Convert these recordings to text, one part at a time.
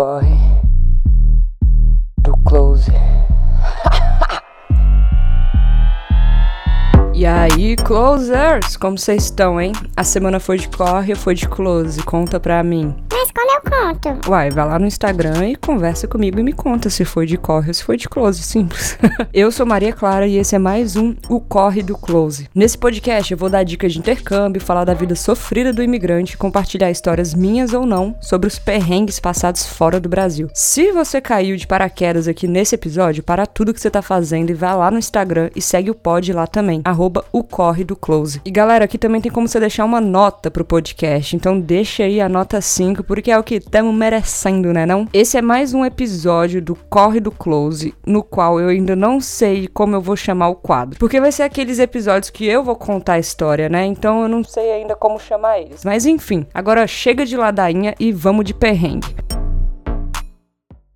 corre do close. E aí, closers, como vocês estão, hein? A semana foi de corre ou foi de close? Conta pra mim. Mas como eu conto? Uai, vai lá no Instagram e conversa comigo e me conta se foi de corre ou se foi de close, simples. eu sou Maria Clara e esse é mais um O Corre do Close. Nesse podcast eu vou dar dicas de intercâmbio, falar da vida sofrida do imigrante, compartilhar histórias minhas ou não sobre os perrengues passados fora do Brasil. Se você caiu de paraquedas aqui nesse episódio, para tudo que você tá fazendo e vai lá no Instagram e segue o pod lá também, arroba o corre do close. E galera, aqui também tem como você deixar uma nota pro podcast, então deixa aí a nota 5, porque é o que estamos merecendo, né não? Esse é mais um episódio do Corre do Close, no qual eu ainda não sei como eu vou chamar o quadro. Porque vai ser aqueles episódios que eu vou contar a história, né? Então eu não sei ainda como chamar eles. Mas enfim, agora chega de ladainha e vamos de perrengue.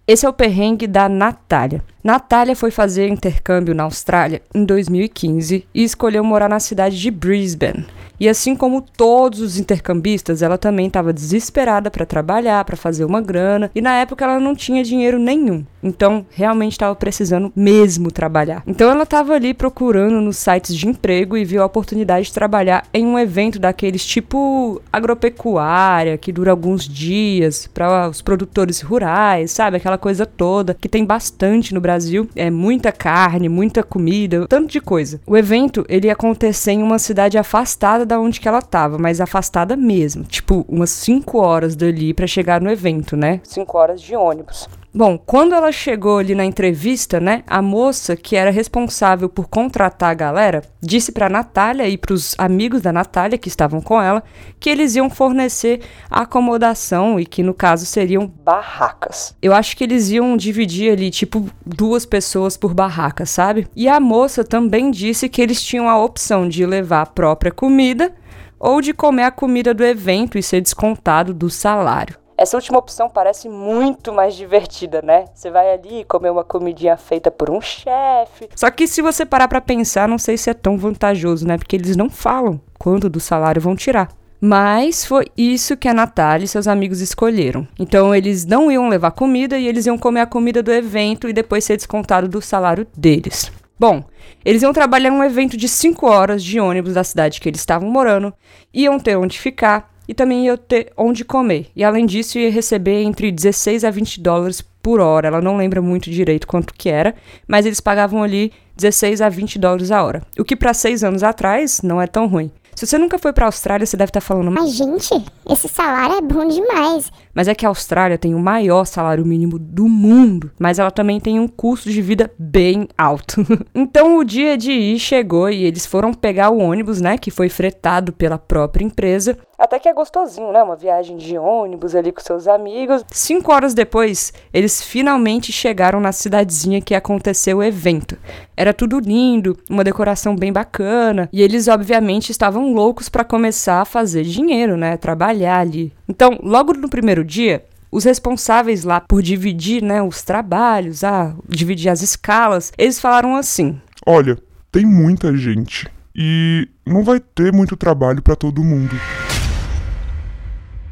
Esse é o perrengue da Natália. Natália foi fazer intercâmbio na Austrália em 2015 e escolheu morar na cidade de Brisbane. E assim como todos os intercambistas, ela também estava desesperada para trabalhar, para fazer uma grana, e na época ela não tinha dinheiro nenhum. Então, realmente estava precisando mesmo trabalhar. Então, ela estava ali procurando nos sites de emprego e viu a oportunidade de trabalhar em um evento daqueles tipo agropecuária, que dura alguns dias, para os produtores rurais, sabe? Aquela coisa toda que tem bastante no Brasil. É muita carne, muita comida, tanto de coisa. O evento, ele ia acontecer em uma cidade afastada da onde que ela estava, mas afastada mesmo. Tipo, umas 5 horas dali para chegar no evento, né? 5 horas de ônibus. Bom, quando ela chegou ali na entrevista, né, a moça que era responsável por contratar a galera disse para Natália e para os amigos da Natália que estavam com ela que eles iam fornecer acomodação e que no caso seriam barracas. Eu acho que eles iam dividir ali tipo duas pessoas por barraca, sabe? E a moça também disse que eles tinham a opção de levar a própria comida ou de comer a comida do evento e ser descontado do salário. Essa última opção parece muito mais divertida, né? Você vai ali comer uma comidinha feita por um chefe. Só que se você parar para pensar, não sei se é tão vantajoso, né? Porque eles não falam quanto do salário vão tirar. Mas foi isso que a Natália e seus amigos escolheram. Então eles não iam levar comida e eles iam comer a comida do evento e depois ser descontado do salário deles. Bom, eles iam trabalhar num evento de 5 horas de ônibus da cidade que eles estavam morando, iam ter onde ficar, e também ia ter onde comer. E além disso, ia receber entre 16 a 20 dólares por hora. Ela não lembra muito direito quanto que era, mas eles pagavam ali 16 a 20 dólares a hora. O que para seis anos atrás não é tão ruim. Se você nunca foi para a Austrália, você deve estar tá falando. Mas, gente, esse salário é bom demais. Mas é que a Austrália tem o maior salário mínimo do mundo, mas ela também tem um custo de vida bem alto. então o dia de ir chegou e eles foram pegar o ônibus, né, que foi fretado pela própria empresa. Até que é gostosinho, né? Uma viagem de ônibus ali com seus amigos. Cinco horas depois, eles finalmente chegaram na cidadezinha que aconteceu o evento. Era tudo lindo, uma decoração bem bacana, e eles obviamente estavam loucos para começar a fazer dinheiro, né? Trabalhar ali. Então, logo no primeiro dia, os responsáveis lá por dividir, né, os trabalhos, ah, dividir as escalas, eles falaram assim: Olha, tem muita gente e não vai ter muito trabalho para todo mundo.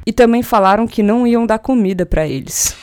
E também falaram que não iam dar comida para eles.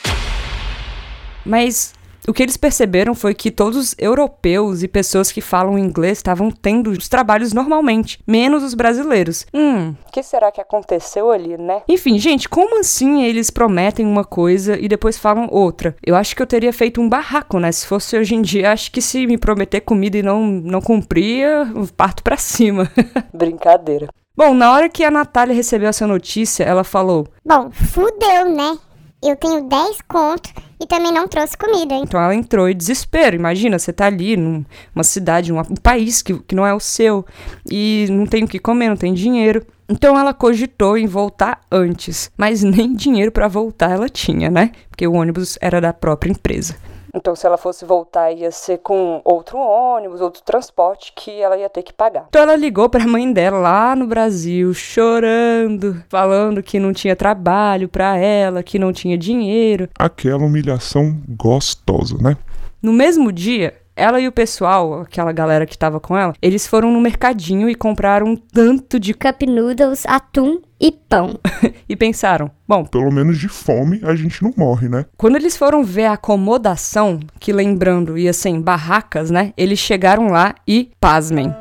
Mas o que eles perceberam foi que todos os europeus e pessoas que falam inglês estavam tendo os trabalhos normalmente, menos os brasileiros. Hum, o que será que aconteceu ali, né? Enfim, gente, como assim eles prometem uma coisa e depois falam outra? Eu acho que eu teria feito um barraco, né? Se fosse hoje em dia, acho que se me prometer comida e não, não cumpria, parto pra cima. Brincadeira. Bom, na hora que a Natália recebeu essa notícia, ela falou: Bom, fudeu, né? Eu tenho 10 contos e também não trouxe comida, hein? Então ela entrou em desespero. Imagina, você tá ali numa cidade, um país que, que não é o seu e não tem o que comer, não tem dinheiro. Então ela cogitou em voltar antes, mas nem dinheiro para voltar ela tinha, né? Porque o ônibus era da própria empresa. Então, se ela fosse voltar, ia ser com outro ônibus, outro transporte que ela ia ter que pagar. Então, ela ligou para a mãe dela lá no Brasil, chorando, falando que não tinha trabalho para ela, que não tinha dinheiro. Aquela humilhação gostosa, né? No mesmo dia, ela e o pessoal, aquela galera que tava com ela, eles foram no mercadinho e compraram um tanto de cup noodles, atum e pão. e pensaram: bom, Pelo menos de fome a gente não morre, né? quando eles foram ver a acomodação, que lembrando ia ser em barracas, né? Eles chegaram lá e, pasmem.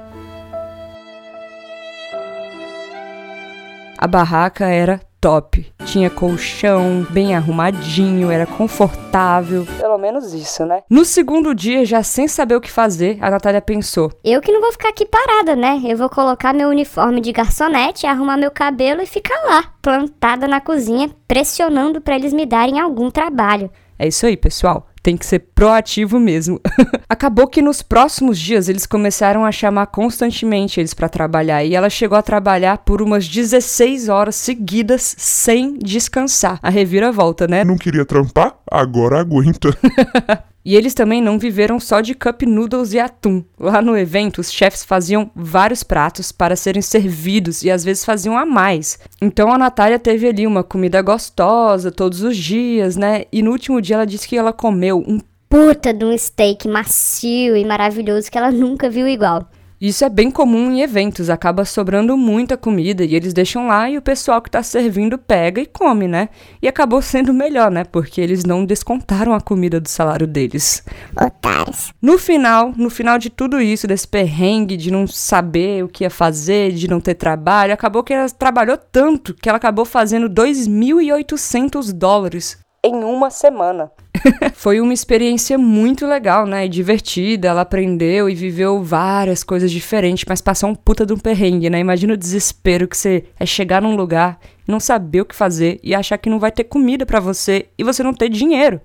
A barraca era top. Tinha colchão, bem arrumadinho, era confortável. Pelo menos isso, né? No segundo dia, já sem saber o que fazer, a Natália pensou: Eu que não vou ficar aqui parada, né? Eu vou colocar meu uniforme de garçonete, arrumar meu cabelo e ficar lá, plantada na cozinha, pressionando pra eles me darem algum trabalho. É isso aí, pessoal. Tem que ser proativo mesmo. Acabou que nos próximos dias eles começaram a chamar constantemente eles pra trabalhar e ela chegou a trabalhar por umas 16 horas seguidas sem descansar. A reviravolta, né? Não queria trampar? Agora aguenta. E eles também não viveram só de cup noodles e atum. Lá no evento, os chefs faziam vários pratos para serem servidos e às vezes faziam a mais. Então a Natália teve ali uma comida gostosa todos os dias, né? E no último dia ela disse que ela comeu um Puta de um steak macio e maravilhoso que ela nunca viu igual. Isso é bem comum em eventos, acaba sobrando muita comida e eles deixam lá e o pessoal que tá servindo pega e come, né? E acabou sendo melhor, né? Porque eles não descontaram a comida do salário deles. Otários. No final, no final de tudo isso, desse perrengue de não saber o que ia fazer, de não ter trabalho, acabou que ela trabalhou tanto que ela acabou fazendo 2.800 dólares em uma semana. Foi uma experiência muito legal, né? E divertida. Ela aprendeu e viveu várias coisas diferentes, mas passou um puta de um perrengue, né? Imagina o desespero que você é chegar num lugar, não saber o que fazer e achar que não vai ter comida pra você e você não ter dinheiro.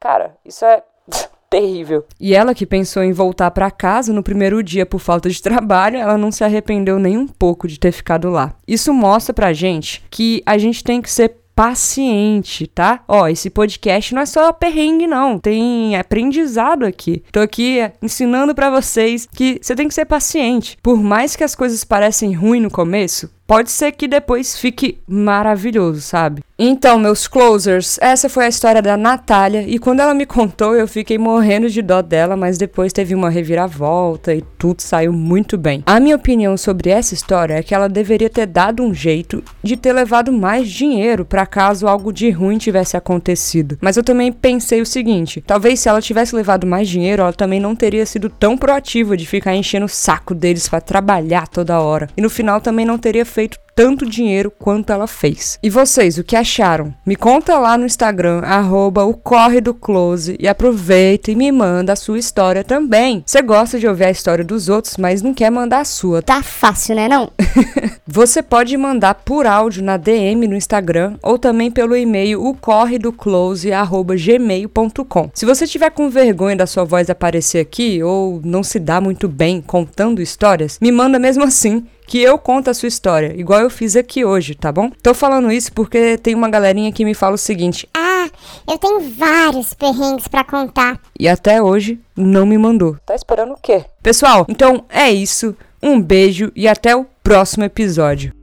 Cara, isso é terrível. E ela que pensou em voltar pra casa no primeiro dia por falta de trabalho, ela não se arrependeu nem um pouco de ter ficado lá. Isso mostra pra gente que a gente tem que ser paciente, tá? Ó, esse podcast não é só perrengue não, tem aprendizado aqui. Tô aqui ensinando pra vocês que você tem que ser paciente. Por mais que as coisas parecem ruins no começo, pode ser que depois fique maravilhoso, sabe? Então, meus closers, essa foi a história da Natália e quando ela me contou, eu fiquei morrendo de dó dela, mas depois teve uma reviravolta e tudo saiu muito bem. A minha opinião sobre essa história é que ela deveria ter dado um jeito de ter levado mais dinheiro para caso algo de ruim tivesse acontecido. Mas eu também pensei o seguinte, talvez se ela tivesse levado mais dinheiro, ela também não teria sido tão proativa de ficar enchendo o saco deles para trabalhar toda hora. E no final também não teria feito tanto dinheiro quanto ela fez. E vocês, o que acharam? Me conta lá no Instagram, arroba o Corre do Close, e aproveita e me manda a sua história também. Você gosta de ouvir a história dos outros, mas não quer mandar a sua. Tá fácil, né não? Você pode mandar por áudio na DM no Instagram ou também pelo e-mail o corredoclose@gmail.com. Se você tiver com vergonha da sua voz aparecer aqui ou não se dá muito bem contando histórias, me manda mesmo assim que eu conto a sua história, igual eu fiz aqui hoje, tá bom? Tô falando isso porque tem uma galerinha que me fala o seguinte: Ah, eu tenho vários perrengues pra contar. e até hoje não me mandou. Tá esperando o quê? Pessoal, então é isso. Um beijo e até o próximo episódio.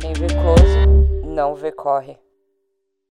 Quem vê close, não vê corre.